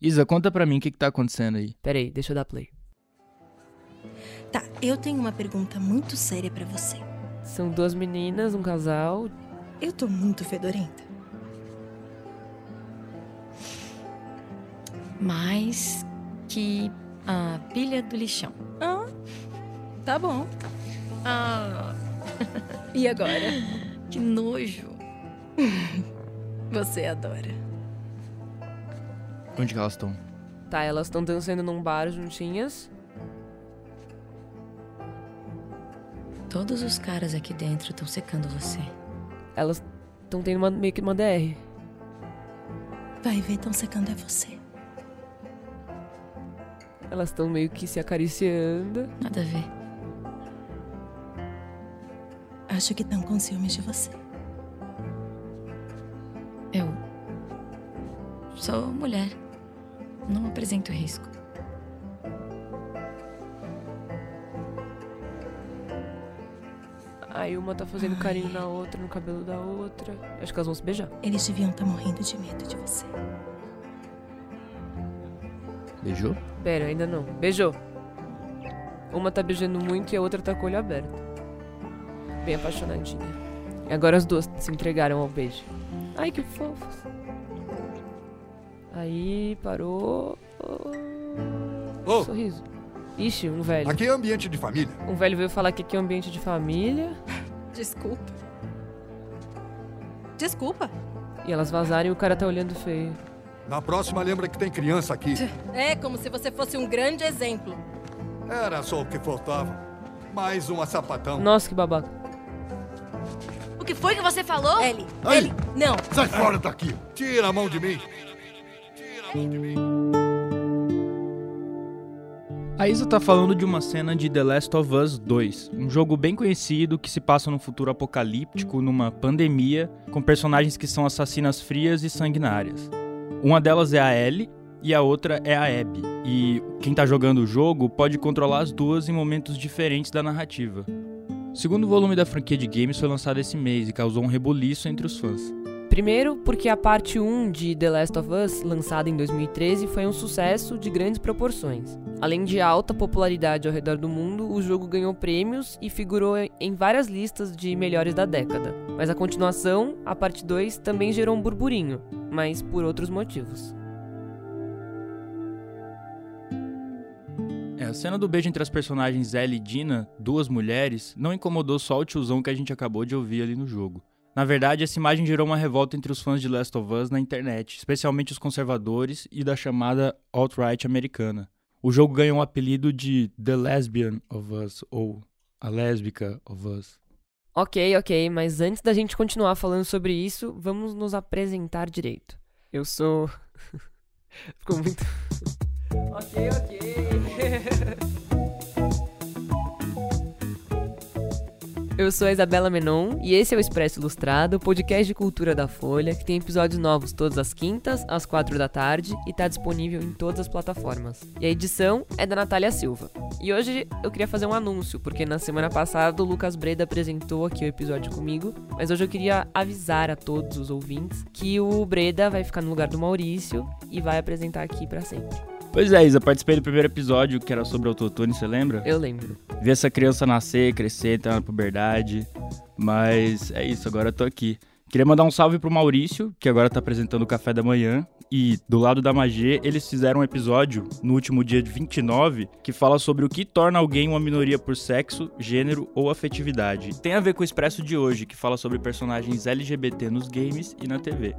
Isa, conta pra mim o que, que tá acontecendo aí. Peraí, deixa eu dar play. Tá, eu tenho uma pergunta muito séria pra você. São duas meninas, um casal. Eu tô muito fedorenta. Mais que a pilha do lixão. Ah, tá bom. Ah, E agora? que nojo. Você adora. Onde que elas estão? Tá, elas estão dançando num bar juntinhas. Todos os caras aqui dentro estão secando você. Elas estão tendo uma- meio que uma DR. Vai ver, tão secando é você. Elas estão meio que se acariciando. Nada a ver. Acho que tão com ciúmes de você. Eu sou mulher. Não apresento risco. Aí uma tá fazendo carinho na outra, no cabelo da outra. Acho que elas vão se beijar. Eles deviam estar morrendo de medo de você. Beijou? Pera, ainda não. Beijou. Uma tá beijando muito e a outra tá com o olho aberto. Bem apaixonadinha. E agora as duas se entregaram ao beijo. Ai, que fofos. Aí parou. Ô, Sorriso. Ixi, um velho. aqui é ambiente de família. Um velho veio falar que aqui é um ambiente de família. Desculpa. Desculpa. E elas vazaram e o cara tá olhando feio. Na próxima, lembra que tem criança aqui. É como se você fosse um grande exemplo. Era só o que faltava. Mais uma sapatão. Nossa, que babaca. O que foi que você falou? Ellie. Ellie, não. Sai fora daqui. Tira a mão de mim. A Isa tá falando de uma cena de The Last of Us 2, um jogo bem conhecido que se passa num futuro apocalíptico, numa pandemia, com personagens que são assassinas frias e sanguinárias. Uma delas é a Ellie e a outra é a Abby, e quem tá jogando o jogo pode controlar as duas em momentos diferentes da narrativa. O segundo volume da franquia de games foi lançado esse mês e causou um rebuliço entre os fãs. Primeiro, porque a parte 1 de The Last of Us, lançada em 2013, foi um sucesso de grandes proporções. Além de alta popularidade ao redor do mundo, o jogo ganhou prêmios e figurou em várias listas de melhores da década. Mas a continuação, a parte 2, também gerou um burburinho, mas por outros motivos. É, a cena do beijo entre as personagens Ellie e Dina, duas mulheres, não incomodou só o tiozão que a gente acabou de ouvir ali no jogo. Na verdade, essa imagem gerou uma revolta entre os fãs de Last of Us na internet, especialmente os conservadores e da chamada alt-right americana. O jogo ganhou o apelido de The Lesbian of Us, ou A Lésbica of Us. Ok, ok, mas antes da gente continuar falando sobre isso, vamos nos apresentar direito. Eu sou. Ficou muito. ok, ok. Eu sou a Isabela Menon e esse é o Expresso Ilustrado, podcast de cultura da Folha, que tem episódios novos todas as quintas, às quatro da tarde e tá disponível em todas as plataformas. E a edição é da Natália Silva. E hoje eu queria fazer um anúncio, porque na semana passada o Lucas Breda apresentou aqui o episódio comigo, mas hoje eu queria avisar a todos os ouvintes que o Breda vai ficar no lugar do Maurício e vai apresentar aqui pra sempre. Pois é, Isa, participei do primeiro episódio que era sobre autotune, você lembra? Eu lembro. Vi essa criança nascer, crescer, entrar na puberdade. Mas é isso, agora eu tô aqui. Queria mandar um salve pro Maurício, que agora tá apresentando o café da manhã. E do lado da Magê, eles fizeram um episódio no último dia de 29 que fala sobre o que torna alguém uma minoria por sexo, gênero ou afetividade. Tem a ver com o expresso de hoje, que fala sobre personagens LGBT nos games e na TV.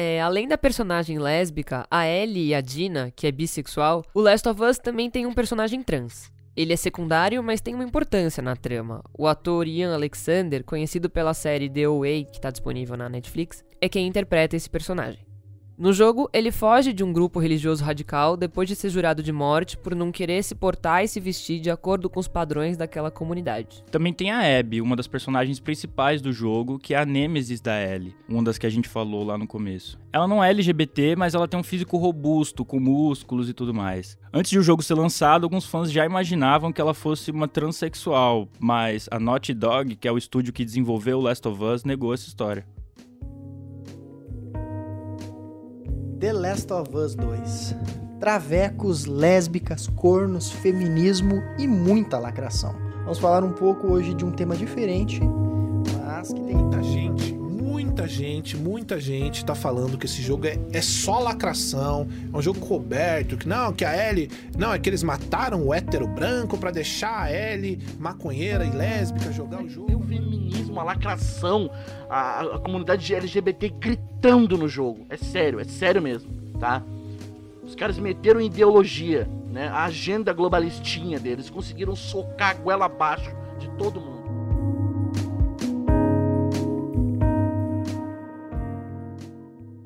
É, além da personagem lésbica, a Ellie e a Dina, que é bissexual, o Last of Us também tem um personagem trans. Ele é secundário, mas tem uma importância na trama. O ator Ian Alexander, conhecido pela série The Away, que está disponível na Netflix, é quem interpreta esse personagem. No jogo, ele foge de um grupo religioso radical depois de ser jurado de morte por não querer se portar e se vestir de acordo com os padrões daquela comunidade. Também tem a Abby, uma das personagens principais do jogo, que é a Nêmesis da Ellie, uma das que a gente falou lá no começo. Ela não é LGBT, mas ela tem um físico robusto, com músculos e tudo mais. Antes de o jogo ser lançado, alguns fãs já imaginavam que ela fosse uma transexual, mas a Naughty Dog, que é o estúdio que desenvolveu Last of Us, negou essa história. The Last of Us 2. Travecos, lésbicas, cornos, feminismo e muita lacração. Vamos falar um pouco hoje de um tema diferente, mas que tem muita gente, muita gente, muita gente tá falando que esse jogo é, é só lacração, é um jogo coberto, que não, que a Ellie, não, é que eles mataram o hétero branco para deixar a Ellie maconheira e lésbica jogar o jogo. É o feminismo, a lacração, a, a comunidade LGBT gritando no jogo. É sério, é sério mesmo, tá? Os caras meteram ideologia, né? A agenda globalistinha deles. Conseguiram socar a goela abaixo de todo mundo.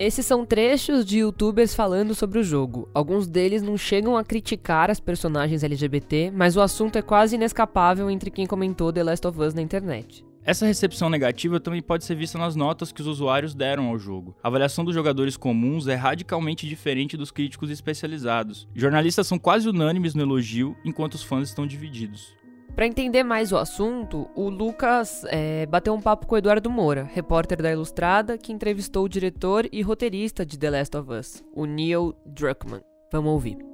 Esses são trechos de youtubers falando sobre o jogo. Alguns deles não chegam a criticar as personagens LGBT, mas o assunto é quase inescapável entre quem comentou The Last of Us na internet. Essa recepção negativa também pode ser vista nas notas que os usuários deram ao jogo. A avaliação dos jogadores comuns é radicalmente diferente dos críticos especializados. Jornalistas são quase unânimes no elogio, enquanto os fãs estão divididos. Para entender mais o assunto, o Lucas é, bateu um papo com o Eduardo Moura, repórter da Ilustrada, que entrevistou o diretor e roteirista de The Last of Us, o Neil Druckmann. Vamos ouvir.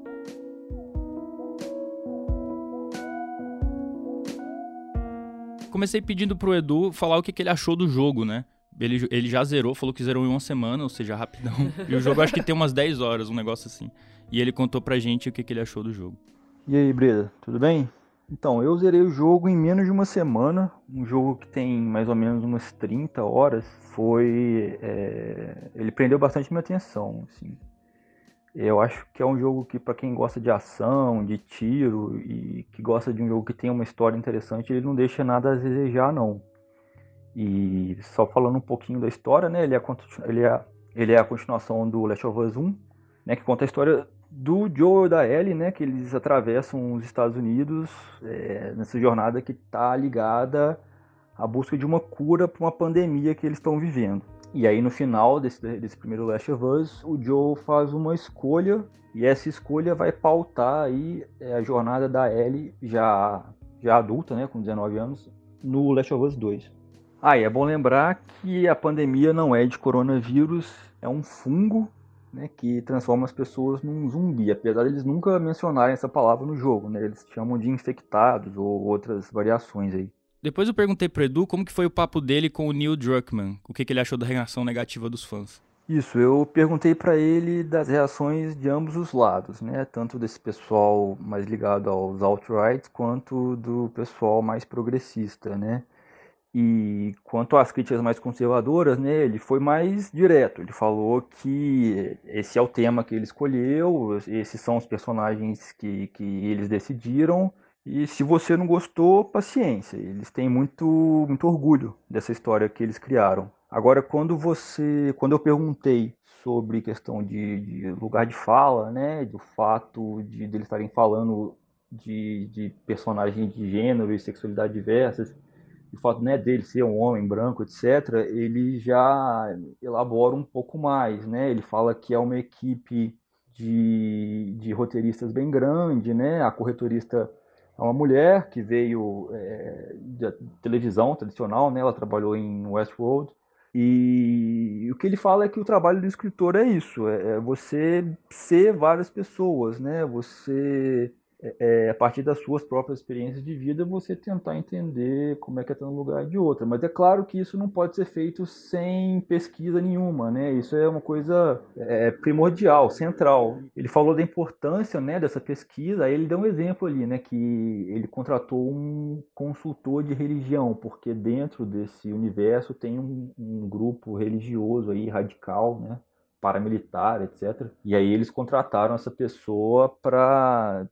comecei pedindo pro Edu falar o que, que ele achou do jogo, né? Ele, ele já zerou, falou que zerou em uma semana, ou seja, rapidão. E o jogo acho que tem umas 10 horas, um negócio assim. E ele contou pra gente o que, que ele achou do jogo. E aí, Breda, tudo bem? Então, eu zerei o jogo em menos de uma semana. Um jogo que tem mais ou menos umas 30 horas. Foi. É... Ele prendeu bastante minha atenção. Assim. Eu acho que é um jogo que, para quem gosta de ação, de tiro e que gosta de um jogo que tem uma história interessante, ele não deixa nada a desejar, não. E só falando um pouquinho da história, né? Ele é, ele é, ele é a continuação do Last of Us 1, né? Que conta a história do Joe e da Ellie, né? Que eles atravessam os Estados Unidos é, nessa jornada que está ligada à busca de uma cura para uma pandemia que eles estão vivendo. E aí no final desse, desse primeiro Last of Us, o Joe faz uma escolha e essa escolha vai pautar aí é, a jornada da Ellie já, já adulta, né, com 19 anos, no Last of Us 2. Ah, e é bom lembrar que a pandemia não é de coronavírus, é um fungo né, que transforma as pessoas num zumbi, apesar de eles nunca mencionarem essa palavra no jogo, né, eles chamam de infectados ou outras variações aí. Depois eu perguntei pro Edu como que foi o papo dele com o Neil Druckmann, o que, que ele achou da reação negativa dos fãs. Isso, eu perguntei para ele das reações de ambos os lados, né? Tanto desse pessoal mais ligado aos alt-right quanto do pessoal mais progressista, né? E quanto às críticas mais conservadoras, né, ele foi mais direto. Ele falou que esse é o tema que ele escolheu, esses são os personagens que, que eles decidiram, e se você não gostou, paciência. Eles têm muito, muito orgulho dessa história que eles criaram. Agora, quando você, quando eu perguntei sobre questão de, de lugar de fala, né, do fato de, de eles estarem falando de, de personagens de gênero e sexualidade diversas, o fato né, dele ser um homem branco, etc., ele já elabora um pouco mais, né? Ele fala que é uma equipe de, de roteiristas bem grande, né? A corretorista é uma mulher que veio é, da televisão tradicional, né? Ela trabalhou em Westworld. E o que ele fala é que o trabalho do escritor é isso, é, é você ser várias pessoas, né? Você é, é, a partir das suas próprias experiências de vida, você tentar entender como é que é estar lugar de outra. Mas é claro que isso não pode ser feito sem pesquisa nenhuma, né? Isso é uma coisa é, primordial, central. Ele falou da importância né, dessa pesquisa, aí ele deu um exemplo ali, né? Que ele contratou um consultor de religião, porque dentro desse universo tem um, um grupo religioso aí, radical, né? paramilitar, etc. E aí eles contrataram essa pessoa para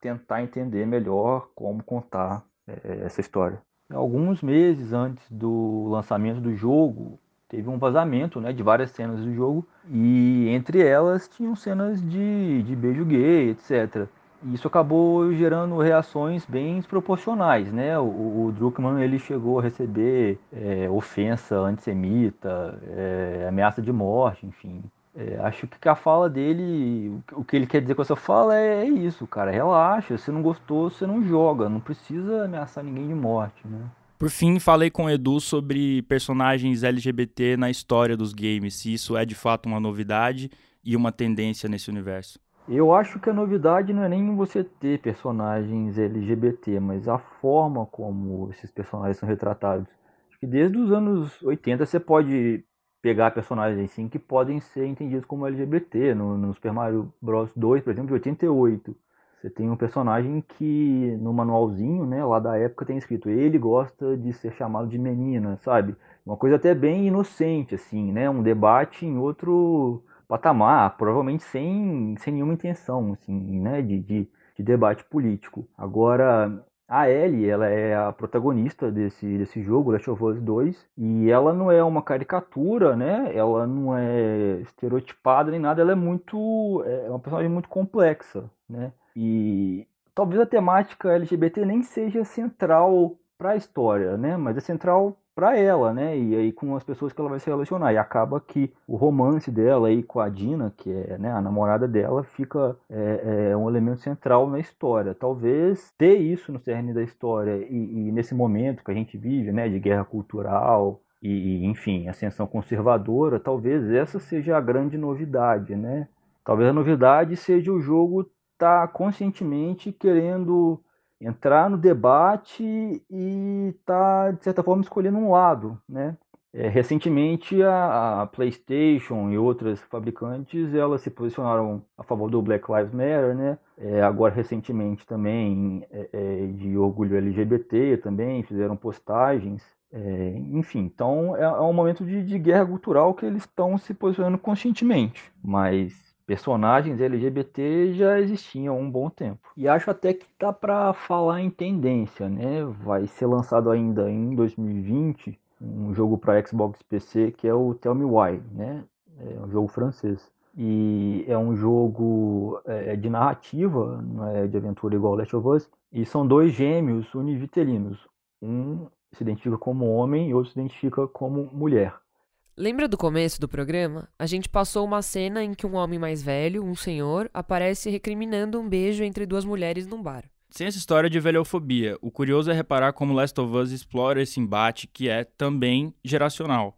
tentar entender melhor como contar é, essa história. Alguns meses antes do lançamento do jogo, teve um vazamento né, de várias cenas do jogo e entre elas tinham cenas de, de beijo gay, etc. Isso acabou gerando reações bem desproporcionais, né? O, o Druckmann ele chegou a receber é, ofensa antissemita, é, ameaça de morte, enfim. É, acho que a fala dele, o que ele quer dizer com essa fala é, é, isso, cara. Relaxa, se não gostou, você não joga. Não precisa ameaçar ninguém de morte, né? Por fim, falei com o Edu sobre personagens LGBT na história dos games, se isso é de fato uma novidade e uma tendência nesse universo? Eu acho que a novidade não é nem você ter personagens LGBT, mas a forma como esses personagens são retratados. Acho que desde os anos 80 você pode pegar personagens assim que podem ser entendidos como LGBT. No, no Super Mario Bros 2, por exemplo, de 88. Você tem um personagem que no manualzinho, né, lá da época tem escrito ele gosta de ser chamado de menina, sabe? Uma coisa até bem inocente assim, né? Um debate em outro patamar, provavelmente sem, sem nenhuma intenção assim, né, de, de, de debate político. Agora, a Ellie, ela é a protagonista desse, desse jogo, Last of Us 2, e ela não é uma caricatura, né? Ela não é estereotipada nem nada, ela é muito é uma personagem muito complexa, né? E talvez a temática LGBT nem seja central para a história, né? Mas é central para ela, né? E aí com as pessoas que ela vai se relacionar. E acaba que o romance dela aí com a Dina, que é né, a namorada dela, fica é, é, um elemento central na história. Talvez ter isso no cerne da história e, e nesse momento que a gente vive, né, de guerra cultural e, enfim, ascensão conservadora, talvez essa seja a grande novidade, né? Talvez a novidade seja o jogo estar tá conscientemente querendo entrar no debate e tá, de certa forma, escolhendo um lado, né? É, recentemente, a, a, PlayStation e outras fabricantes elas se posicionaram a favor do Black Lives Matter, né? É, agora, recentemente, também é, é de orgulho LGBT também fizeram postagens. É, enfim, então é, é um momento de, de guerra cultural que eles estão se posicionando conscientemente. Mas personagens LGBT já existiam há um bom tempo. E acho até que dá para falar em tendência, né? Vai ser lançado ainda em 2020 um jogo para Xbox PC que é o Tell Me Why, né? É um jogo francês. E é um jogo é, de narrativa, não é de aventura igual Last of Us. E são dois gêmeos univitelinos. Um se identifica como homem e outro se identifica como mulher. Lembra do começo do programa? A gente passou uma cena em que um homem mais velho, um senhor, aparece recriminando um beijo entre duas mulheres num bar. Sem essa história de velhofobia, o curioso é reparar como Last of Us explora esse embate que é também geracional.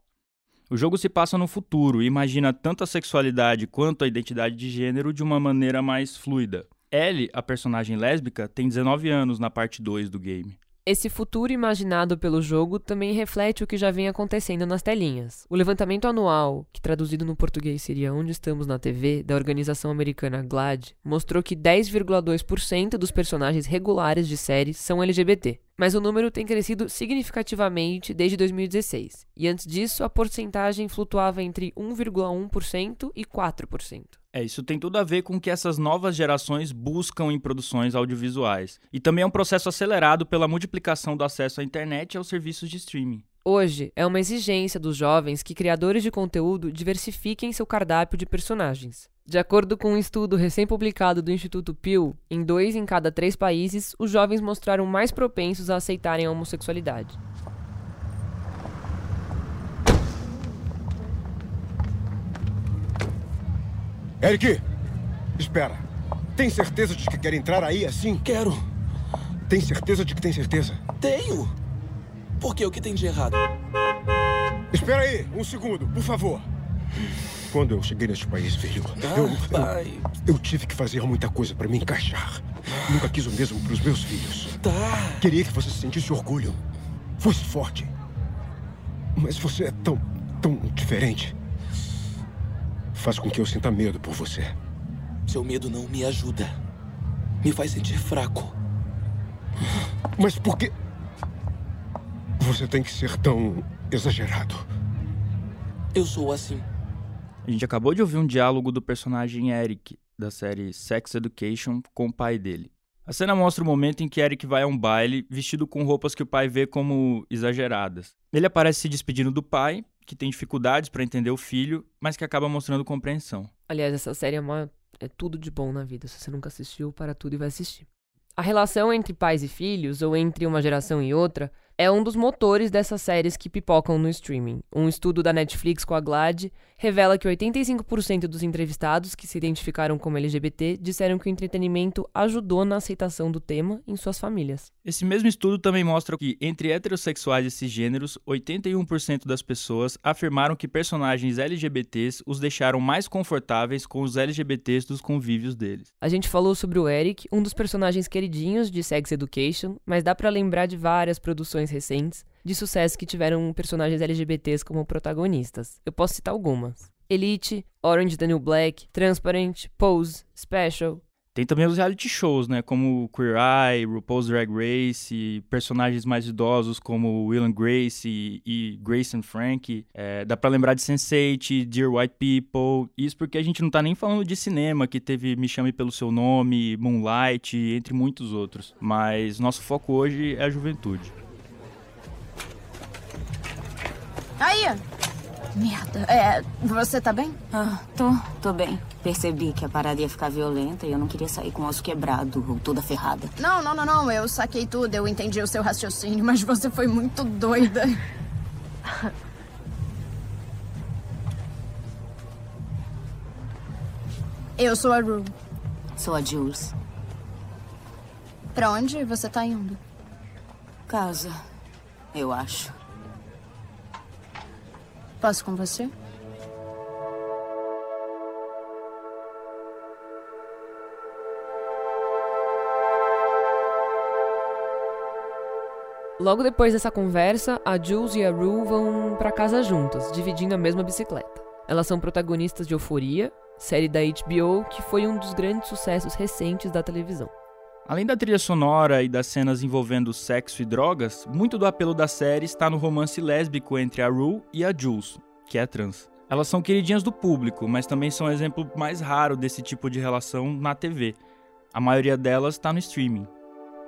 O jogo se passa no futuro e imagina tanto a sexualidade quanto a identidade de gênero de uma maneira mais fluida. Ellie, a personagem lésbica, tem 19 anos na parte 2 do game. Esse futuro imaginado pelo jogo também reflete o que já vem acontecendo nas telinhas. O levantamento anual, que traduzido no português seria Onde Estamos na TV, da organização americana GLAAD, mostrou que 10,2% dos personagens regulares de séries são LGBT mas o número tem crescido significativamente desde 2016, e antes disso a porcentagem flutuava entre 1,1% e 4%. É, isso tem tudo a ver com o que essas novas gerações buscam em produções audiovisuais. E também é um processo acelerado pela multiplicação do acesso à internet e aos serviços de streaming. Hoje, é uma exigência dos jovens que criadores de conteúdo diversifiquem seu cardápio de personagens. De acordo com um estudo recém-publicado do Instituto Pew, em dois em cada três países, os jovens mostraram mais propensos a aceitarem a homossexualidade. Eric! Espera. Tem certeza de que quer entrar aí assim? Quero. Tem certeza de que tem certeza? Tenho. Por que? O que tem de errado? Espera aí, um segundo, por favor. Quando eu cheguei neste país, filho, eu, eu, eu, tive que fazer muita coisa para me encaixar. Nunca quis o mesmo para os meus filhos. Tá. Queria que você sentisse orgulho, fosse forte. Mas você é tão, tão diferente. Faz com que eu sinta medo por você. Seu medo não me ajuda. Me faz sentir fraco. Mas por que. Você tem que ser tão exagerado? Eu sou assim. A gente acabou de ouvir um diálogo do personagem Eric, da série Sex Education, com o pai dele. A cena mostra o momento em que Eric vai a um baile vestido com roupas que o pai vê como exageradas. Ele aparece se despedindo do pai, que tem dificuldades para entender o filho, mas que acaba mostrando compreensão. Aliás, essa série é, uma... é tudo de bom na vida. Se você nunca assistiu, para tudo e vai assistir. A relação entre pais e filhos, ou entre uma geração e outra, é um dos motores dessas séries que pipocam no streaming. Um estudo da Netflix com a Glad revela que 85% dos entrevistados que se identificaram como LGBT disseram que o entretenimento ajudou na aceitação do tema em suas famílias. Esse mesmo estudo também mostra que, entre heterossexuais e cisgêneros, 81% das pessoas afirmaram que personagens LGBTs os deixaram mais confortáveis com os LGBTs dos convívios deles. A gente falou sobre o Eric, um dos personagens queridinhos de Sex Education, mas dá para lembrar de várias produções recentes de sucesso que tiveram personagens LGBTs como protagonistas. Eu posso citar algumas: Elite, Orange New Black, Transparent, Pose, Special. Tem também os reality shows, né? Como Queer Eye, RuPaul's Drag Race, personagens mais idosos como Will and Grace e, e Grace and Frank. É, dá pra lembrar de Sense8, Dear White People. Isso porque a gente não tá nem falando de cinema, que teve Me Chame Pelo Seu Nome, Moonlight, entre muitos outros. Mas nosso foco hoje é a juventude. Aí! Merda. É, você tá bem? Ah, tô, tô bem. Percebi que a parada ia ficar violenta e eu não queria sair com o osso quebrado ou toda ferrada. Não, não, não, não. Eu saquei tudo, eu entendi o seu raciocínio, mas você foi muito doida. Eu sou a Rue. Sou a Jules. Pra onde você tá indo? Casa, eu acho. Posso com você? Logo depois dessa conversa, a Jules e a Rue vão para casa juntas, dividindo a mesma bicicleta. Elas são protagonistas de Euforia, série da HBO que foi um dos grandes sucessos recentes da televisão. Além da trilha sonora e das cenas envolvendo sexo e drogas, muito do apelo da série está no romance lésbico entre a Rue e a Jules, que é trans. Elas são queridinhas do público, mas também são um exemplo mais raro desse tipo de relação na TV. A maioria delas está no streaming.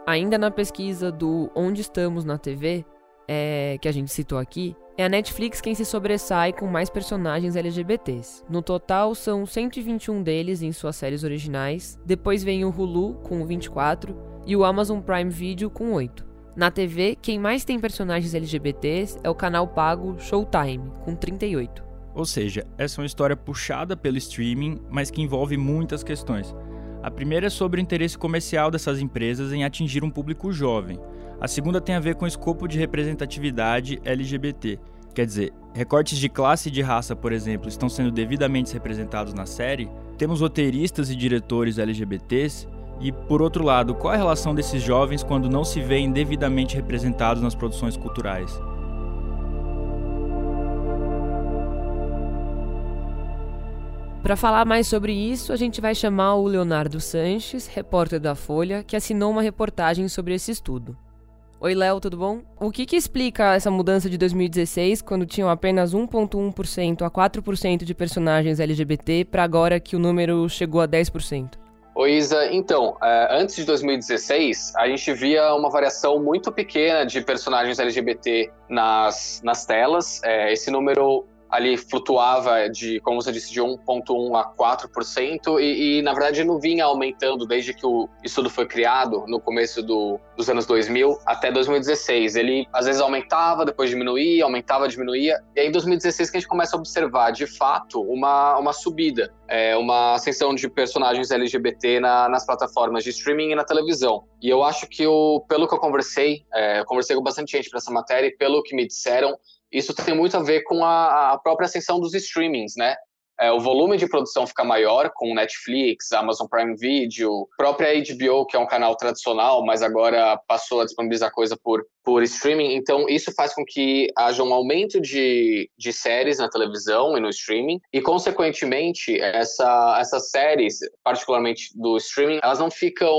Ainda na pesquisa do Onde Estamos na TV, é, que a gente citou aqui, é a Netflix quem se sobressai com mais personagens LGBTs. No total, são 121 deles em suas séries originais. Depois vem o Hulu, com 24, e o Amazon Prime Video, com 8. Na TV, quem mais tem personagens LGBTs é o canal pago Showtime, com 38. Ou seja, essa é uma história puxada pelo streaming, mas que envolve muitas questões. A primeira é sobre o interesse comercial dessas empresas em atingir um público jovem. A segunda tem a ver com o escopo de representatividade LGBT. Quer dizer, recortes de classe e de raça, por exemplo, estão sendo devidamente representados na série? Temos roteiristas e diretores LGBTs? E, por outro lado, qual a relação desses jovens quando não se veem devidamente representados nas produções culturais? Para falar mais sobre isso, a gente vai chamar o Leonardo Sanches, repórter da Folha, que assinou uma reportagem sobre esse estudo. Oi, Léo, tudo bom? O que, que explica essa mudança de 2016, quando tinham apenas 1,1% a 4% de personagens LGBT, para agora que o número chegou a 10%? Oi, Isa. Então, antes de 2016, a gente via uma variação muito pequena de personagens LGBT nas, nas telas. Esse número ali flutuava de, como você disse, de 1,1% a 4%, e, e, na verdade não vinha aumentando desde que o estudo foi criado, no começo do, dos anos 2000 até 2016. Ele às vezes aumentava, depois diminuía, aumentava, diminuía, e aí em 2016 que a gente começa a observar de fato uma, uma subida, é, uma ascensão de personagens LGBT na, nas plataformas de streaming e na televisão. E eu acho que, o, pelo que eu conversei, é, eu conversei com bastante gente para essa matéria, e pelo que me disseram, isso tem muito a ver com a, a própria ascensão dos streamings, né? É, o volume de produção fica maior com Netflix, Amazon Prime Video, própria HBO, que é um canal tradicional, mas agora passou a disponibilizar coisa por, por streaming. Então, isso faz com que haja um aumento de, de séries na televisão e no streaming, e, consequentemente, essa, essas séries, particularmente do streaming, elas não ficam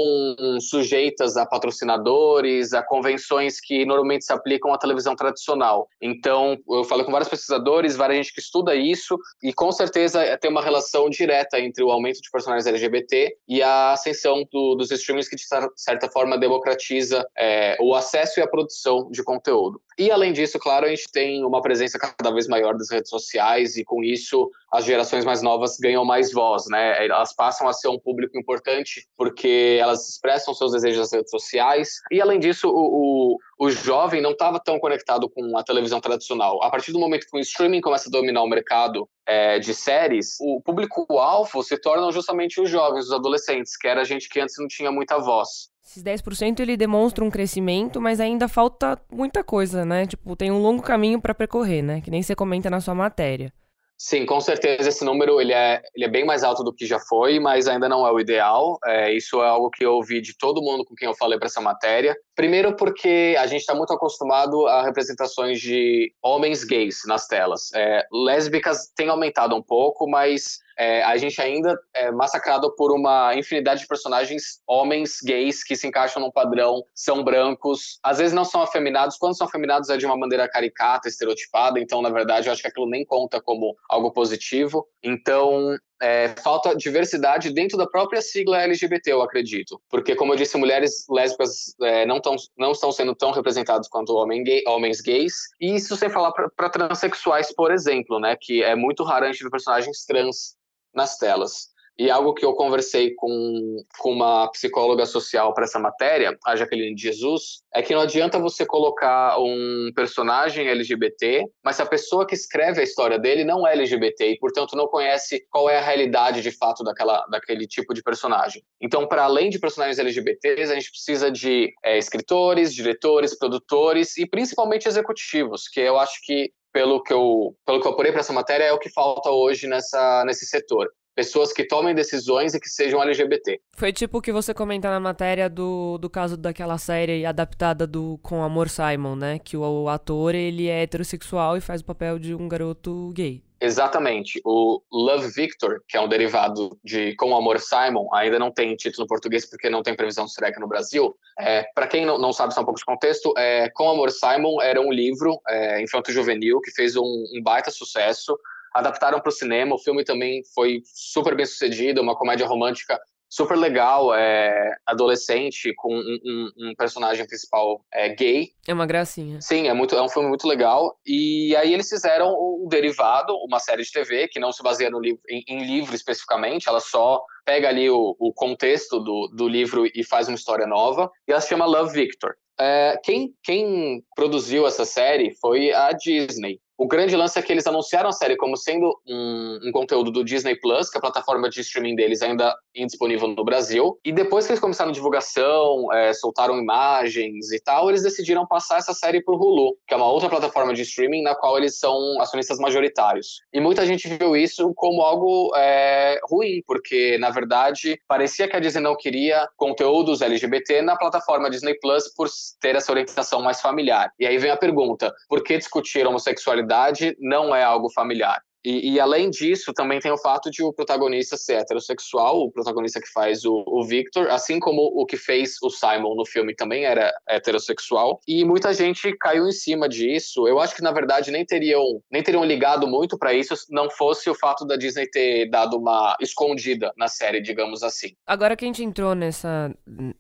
sujeitas a patrocinadores, a convenções que normalmente se aplicam à televisão tradicional. Então, eu falei com vários pesquisadores, várias gente que estuda isso, e com certeza tem uma relação direta entre o aumento de personagens LGBT e a ascensão do, dos streamings que, de certa forma, democratiza é, o acesso e a produção produção de conteúdo. E além disso, claro, a gente tem uma presença cada vez maior das redes sociais e com isso as gerações mais novas ganham mais voz, né? Elas passam a ser um público importante porque elas expressam seus desejos nas redes sociais e além disso o, o, o jovem não estava tão conectado com a televisão tradicional. A partir do momento que o streaming começa a dominar o mercado é, de séries, o público-alvo se tornam justamente os jovens, os adolescentes, que era gente que antes não tinha muita voz. Esses 10% ele demonstra um crescimento, mas ainda falta muita coisa, né? Tipo, tem um longo caminho para percorrer, né? Que nem você comenta na sua matéria. Sim, com certeza esse número ele é, ele é bem mais alto do que já foi, mas ainda não é o ideal. É, isso é algo que eu ouvi de todo mundo com quem eu falei para essa matéria. Primeiro porque a gente está muito acostumado a representações de homens gays nas telas. É, lésbicas tem aumentado um pouco, mas é, a gente ainda é massacrado por uma infinidade de personagens homens gays que se encaixam num padrão, são brancos, às vezes não são afeminados, quando são afeminados é de uma maneira caricata, estereotipada, então na verdade eu acho que aquilo nem conta como algo positivo. Então é, falta diversidade dentro da própria sigla LGBT, eu acredito. Porque, como eu disse, mulheres lésbicas é, não, tão, não estão sendo tão representadas quanto homem gay, homens gays. E isso sem falar para transexuais, por exemplo, né? Que é muito raro a gente ver personagens trans nas telas. E algo que eu conversei com, com uma psicóloga social para essa matéria, a Jaqueline Jesus, é que não adianta você colocar um personagem LGBT, mas se a pessoa que escreve a história dele não é LGBT e, portanto, não conhece qual é a realidade de fato daquela, daquele tipo de personagem. Então, para além de personagens LGBTs, a gente precisa de é, escritores, diretores, produtores e principalmente executivos, que eu acho que pelo que eu, pelo que eu apurei para essa matéria, é o que falta hoje nessa, nesse setor. Pessoas que tomem decisões e que sejam LGBT. Foi tipo o que você comenta na matéria do, do caso daquela série adaptada do Com Amor Simon, né? Que o, o ator, ele é heterossexual e faz o papel de um garoto gay. Exatamente. O Love Victor, que é um derivado de Com Amor Simon, ainda não tem título em português porque não tem previsão de estreia no Brasil. É, Para quem não, não, sabe só um pouco de contexto, é, Com Amor Simon era um livro é, infanto-juvenil que fez um, um baita sucesso. Adaptaram para o cinema, o filme também foi super bem sucedido, uma comédia romântica super legal, é, adolescente, com um, um, um personagem principal é, gay. É uma gracinha. Sim, é, muito, é um filme muito legal. E aí eles fizeram um derivado, uma série de TV, que não se baseia no livro, em, em livro especificamente, ela só pega ali o, o contexto do, do livro e faz uma história nova, e ela se chama Love Victor. É, quem, quem produziu essa série foi a Disney. O grande lance é que eles anunciaram a série como sendo um, um, conteúdo do Disney Plus, que é a plataforma de streaming deles ainda indisponível no Brasil. E depois que eles começaram a divulgação, é, soltaram imagens e tal, eles decidiram passar essa série para o Hulu, que é uma outra plataforma de streaming na qual eles são acionistas majoritários. E muita gente viu isso como algo é, ruim, porque na verdade parecia que a Disney não queria conteúdos LGBT na plataforma Disney Plus por ter essa orientação mais familiar. E aí vem a pergunta: por que discutir homossexualidade? Sexualidade não é algo familiar. E, e, além disso, também tem o fato de o protagonista ser heterossexual, o protagonista que faz o, o, Victor, assim como o que fez o Simon no filme também era heterossexual. E muita gente caiu em cima disso. Eu acho que, na verdade, nem teriam, nem teriam ligado muito para isso se não fosse o fato da Disney ter dado uma escondida na série, digamos assim. Agora que a gente entrou nessa,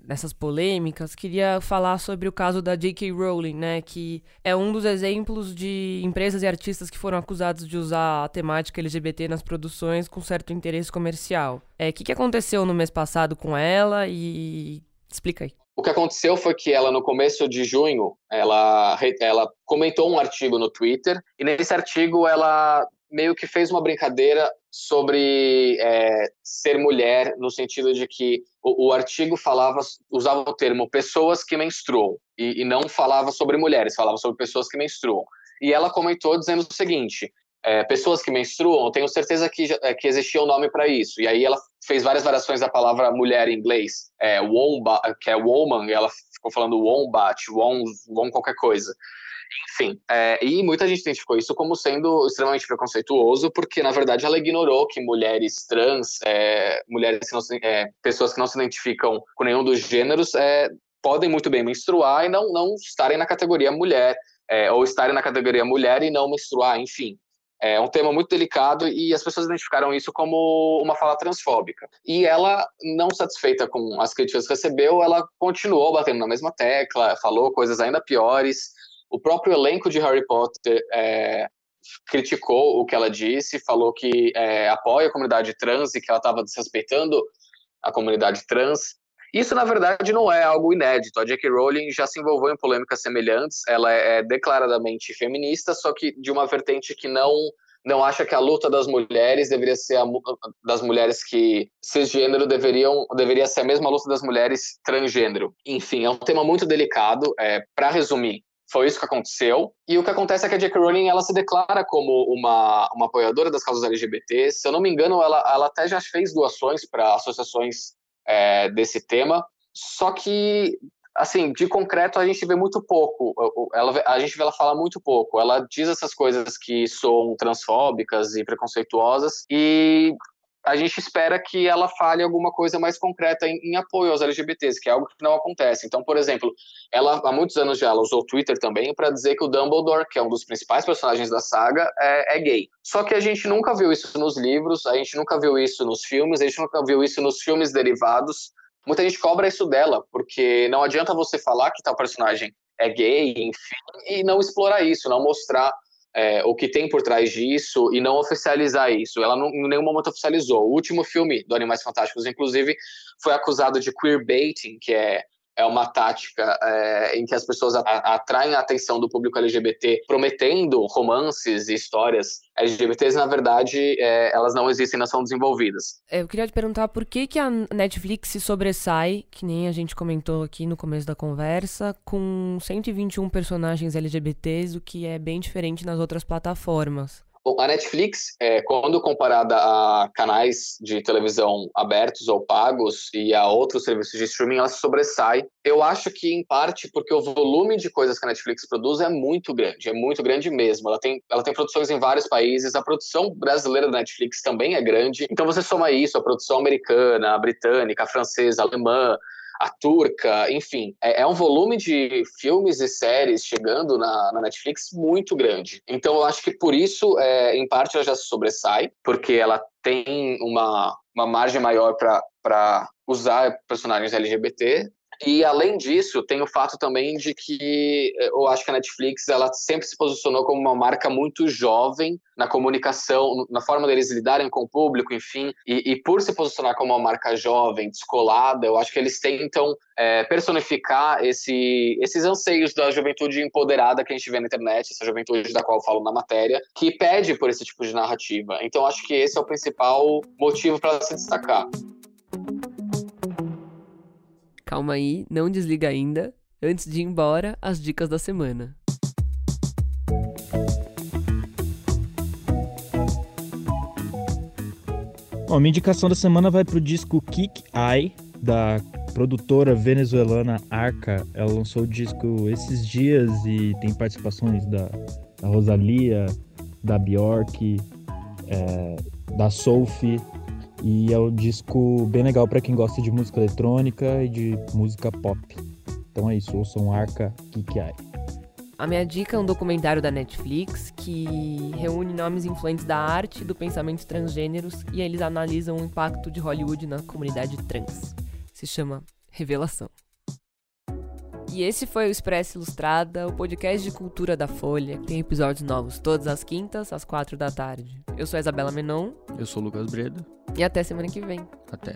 nessas polêmicas, queria falar sobre o caso da J.K. Rowling, né? Que é um dos exemplos de empresas e artistas que foram acusados de usar temática LGBT nas produções com certo interesse comercial. O é, que, que aconteceu no mês passado com ela e explica aí. O que aconteceu foi que ela, no começo de junho, ela, ela comentou um artigo no Twitter, e nesse artigo ela meio que fez uma brincadeira sobre é, ser mulher, no sentido de que o, o, artigo falava, usava o termo pessoas que menstruam, e, e não falava sobre mulheres, falava sobre pessoas que menstruam. E ela comentou dizendo o seguinte: é, pessoas que menstruam, tenho certeza que, é, que existia um nome para isso. E aí ela fez várias variações da palavra mulher em inglês, é, womba, que é woman, e ela ficou falando wombat, wom, wom qualquer coisa. Enfim, é, e muita gente identificou isso como sendo extremamente preconceituoso, porque na verdade ela ignorou que mulheres trans, é, mulheres que não é, pessoas que não se identificam com nenhum dos gêneros, podem muito bem menstruar e não, não estarem na categoria mulher, é, ou estarem na categoria mulher e não menstruar, enfim. É um tema muito delicado e as pessoas identificaram isso como uma fala transfóbica. E ela, não satisfeita com as críticas que recebeu, ela continuou batendo na mesma tecla, falou coisas ainda piores. O próprio elenco de Harry Potter é, criticou o que ela disse, falou que é, apoia a comunidade trans e que ela estava desrespeitando a comunidade trans. Isso, na verdade, não é algo inédito. A J.K. Rowling já se envolveu em polêmicas semelhantes. Ela é declaradamente feminista, só que de uma vertente que não não acha que a luta das mulheres deveria ser a das mulheres que cisgênero deveriam deveria ser a mesma luta das mulheres transgênero. Enfim, é um tema muito delicado. É, Para resumir, foi isso que aconteceu. E o que acontece é que a J.K. Rowling ela se declara como uma, uma apoiadora das causas LGBT. Se eu não me engano, ela, ela até já fez doações para associações é, desse tema. Só que, assim, de concreto a gente vê muito pouco. Ela, a gente vê ela falar muito pouco. Ela diz essas coisas que são transfóbicas e preconceituosas e a gente espera que ela fale alguma coisa mais concreta em, em, apoio aos LGBTs, que é algo que não acontece. Então, por exemplo, ela há muitos anos já usou o Twitter também para dizer que o Dumbledore, que é um dos principais personagens da saga, é, é, gay. Só que a gente nunca viu isso nos livros, a gente nunca viu isso nos filmes, a gente nunca viu isso nos filmes derivados. Muita gente cobra isso dela, porque não adianta você falar que tal personagem é gay, enfim, e não explorar isso, não mostrar é, o que tem por trás disso e não oficializar isso. Ela não, em nenhum momento oficializou. O último filme do Animais Fantásticos, inclusive, foi acusado de queerbaiting, que é é uma tática é, em que as pessoas atraem a atenção do público LGBT, prometendo romances e histórias LGBTs, na verdade, é, elas não existem, não são desenvolvidas. É, eu queria te perguntar por que, que a Netflix se sobressai, que nem a gente comentou aqui no começo da conversa, com 121 personagens LGBTs, o que é bem diferente nas outras plataformas. Bom, a Netflix, é, quando comparada a canais de televisão abertos ou pagos e a outros serviços de streaming, ela se sobressai. Eu acho que, em parte, porque o volume de coisas que a Netflix produz é muito grande, é muito grande mesmo. Ela tem, ela tem produções em vários países, a produção brasileira da Netflix também é grande. Então, você soma isso, a produção americana, a britânica, a francesa, a alemã, a turca, enfim, é, é, um volume de filmes e séries chegando na, na, Netflix muito grande. Então eu acho que por isso, é, em parte, ela já se sobressai, porque ela tem uma, uma margem maior para usar personagens LGBT, e além disso, tem o fato também de que eh, eu acho que a Netflix ela sempre se posicionou como uma marca muito jovem na comunicação, na forma deles lidarem com o público, enfim. E, e por se posicionar como uma marca jovem, descolada, eu acho que eles tentam é, personificar esse, esses anseios da juventude empoderada que a gente vê na internet, essa juventude da qual eu falo na matéria, que pede por esse tipo de narrativa. Então, acho que esse é o principal motivo para se destacar. Calma aí, não desliga ainda. Antes de ir embora, as dicas da semana. Bom, minha indicação da semana vai pro disco Kick Eye, da produtora venezuelana Arca. Ela lançou o disco esses dias e tem participações da, da Rosalia, da Bjork, é, da Sophie e é um disco bem legal para quem gosta de música eletrônica e de música pop. Então é isso, ouçam Arca Kikiai. A minha dica é um documentário da Netflix que reúne nomes influentes da arte e do pensamento transgêneros e eles analisam o impacto de Hollywood na comunidade trans. Se chama Revelação. E esse foi o Expresso Ilustrada, o podcast de cultura da Folha, que tem episódios novos todas as quintas, às quatro da tarde. Eu sou a Isabela Menon. Eu sou o Lucas Breda. E até semana que vem. Até.